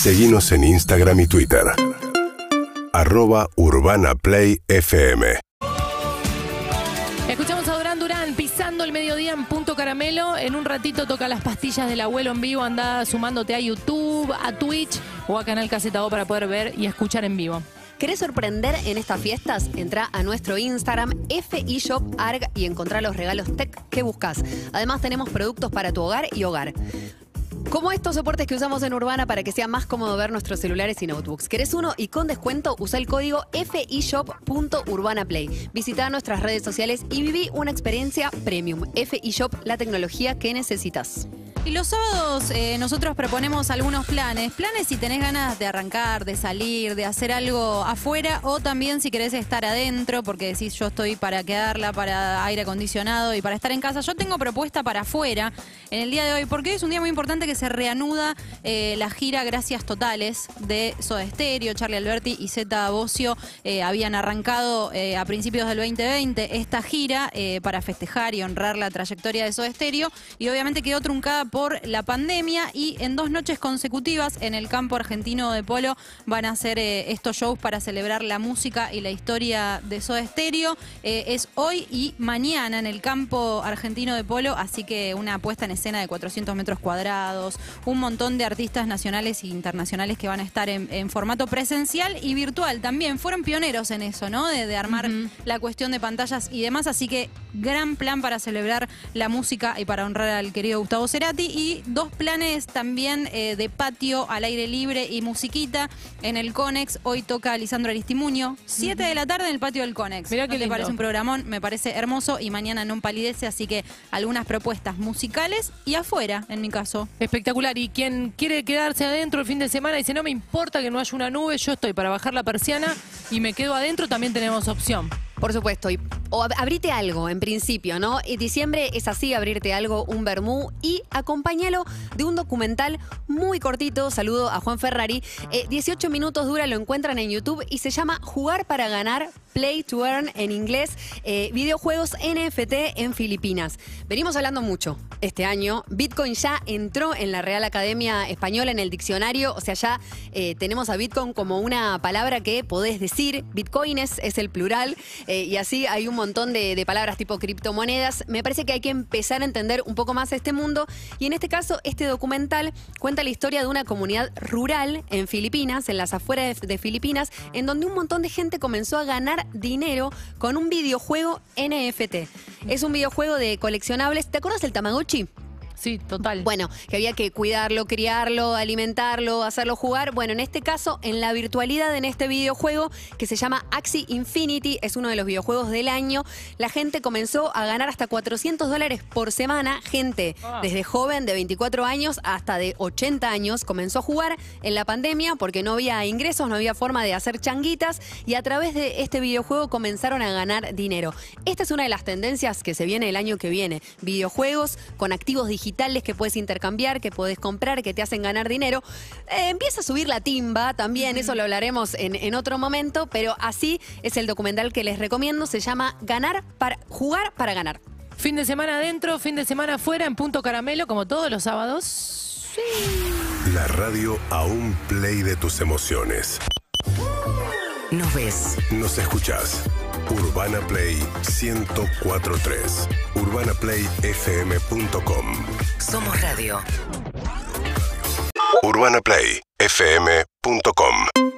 Seguimos en Instagram y Twitter. Arroba Urbana Play FM. Escuchamos a Durán Durán pisando el mediodía en Punto Caramelo. En un ratito toca las pastillas del abuelo en vivo. Anda sumándote a YouTube, a Twitch o a Canal Caseta O para poder ver y escuchar en vivo. ¿Querés sorprender en estas fiestas? Entra a nuestro Instagram FIShopArg y encontrá los regalos tech que buscas. Además tenemos productos para tu hogar y hogar. Como estos soportes que usamos en Urbana para que sea más cómodo ver nuestros celulares y notebooks. ¿Querés uno y con descuento? Usa el código FIShop.urbanaplay. Visita nuestras redes sociales y viví una experiencia premium. FIShop, la tecnología que necesitas. Y los sábados eh, nosotros proponemos algunos planes. Planes si tenés ganas de arrancar, de salir, de hacer algo afuera o también si querés estar adentro porque decís yo estoy para quedarla, para aire acondicionado y para estar en casa. Yo tengo propuesta para afuera en el día de hoy porque es un día muy importante que se reanuda eh, la gira Gracias Totales de Soda Stereo, Charlie Alberti y Zeta Bocio eh, habían arrancado a principios del 2020 esta gira para festejar y honrar la trayectoria de Soda Stereo y obviamente quedó truncada por la pandemia y en dos noches consecutivas en el campo argentino de polo van a hacer eh, estos shows para celebrar la música y la historia de Soda Stereo. Eh, es hoy y mañana en el campo argentino de polo, así que una puesta en escena de 400 metros cuadrados, un montón de artistas nacionales e internacionales que van a estar en, formato presencial y virtual también. Fueron pioneros en eso, ¿no? De, armar la cuestión de pantallas y demás, así que gran plan para celebrar la música y para honrar al querido Gustavo Cerati y dos planes también eh, de patio al aire libre y musiquita en el Conex. Hoy toca Lisandro Aristimuño, 7 de la tarde en el patio del Conex. Mira que le parece un programón, me parece hermoso y mañana no palidece, así que algunas propuestas musicales y afuera, en mi caso. Espectacular. Y quien quiere quedarse adentro el fin de semana dice, no me importa que no haya una nube, yo estoy para bajar la persiana y me quedo adentro, también tenemos opción. Por supuesto, o abrite algo en principio, ¿no? Y diciembre es así, abrirte algo, un vermú y acompáñalo de un documental muy cortito, saludo a Juan Ferrari, 18 eh, minutos dura, lo encuentran en YouTube y se llama Jugar para ganar, Play to Earn en inglés, eh, videojuegos NFT en Filipinas. Venimos hablando mucho este año, Bitcoin ya entró en la Real Academia Española en el diccionario, o sea, ya eh, tenemos a Bitcoin como una palabra que podés decir, Bitcoins es el plural. Eh, y así hay un montón de, palabras tipo criptomonedas. Me parece que hay que empezar a entender un poco más este mundo y en este caso este documental cuenta la historia de una comunidad rural en Filipinas, en las afueras de, Filipinas, en donde un montón de gente comenzó a ganar dinero con un videojuego NFT. Es un videojuego de coleccionables. ¿Te acuerdas del Tamagotchi? Sí, total. Bueno, que había que cuidarlo, criarlo, alimentarlo, hacerlo jugar. Bueno, en este caso, en la virtualidad, en este videojuego que se llama Axie Infinity, es uno de los videojuegos del año, la gente comenzó a ganar hasta 400 dólares por semana. Gente ah. desde joven, de 24 años hasta de 80 años, comenzó a jugar en la pandemia porque no había ingresos, no había forma de hacer changuitas y a través de este videojuego comenzaron a ganar dinero. Esta es una de las tendencias que se viene el año que viene. Videojuegos con activos digitales que puedes intercambiar, que puedes comprar, que te hacen ganar dinero. Eh, empieza a subir la timba también, eso lo hablaremos en, otro momento, pero así es el documental que les recomiendo, se llama Ganar para jugar para ganar. Fin de semana adentro, fin de semana afuera, en Punto Caramelo, como todos los sábados. La radio a un play de tus emociones. Nos ves. Nos escuchás. Urbana Play 1043. UrbanaPlayFM.com. Somos radio. UrbanaPlayFM.com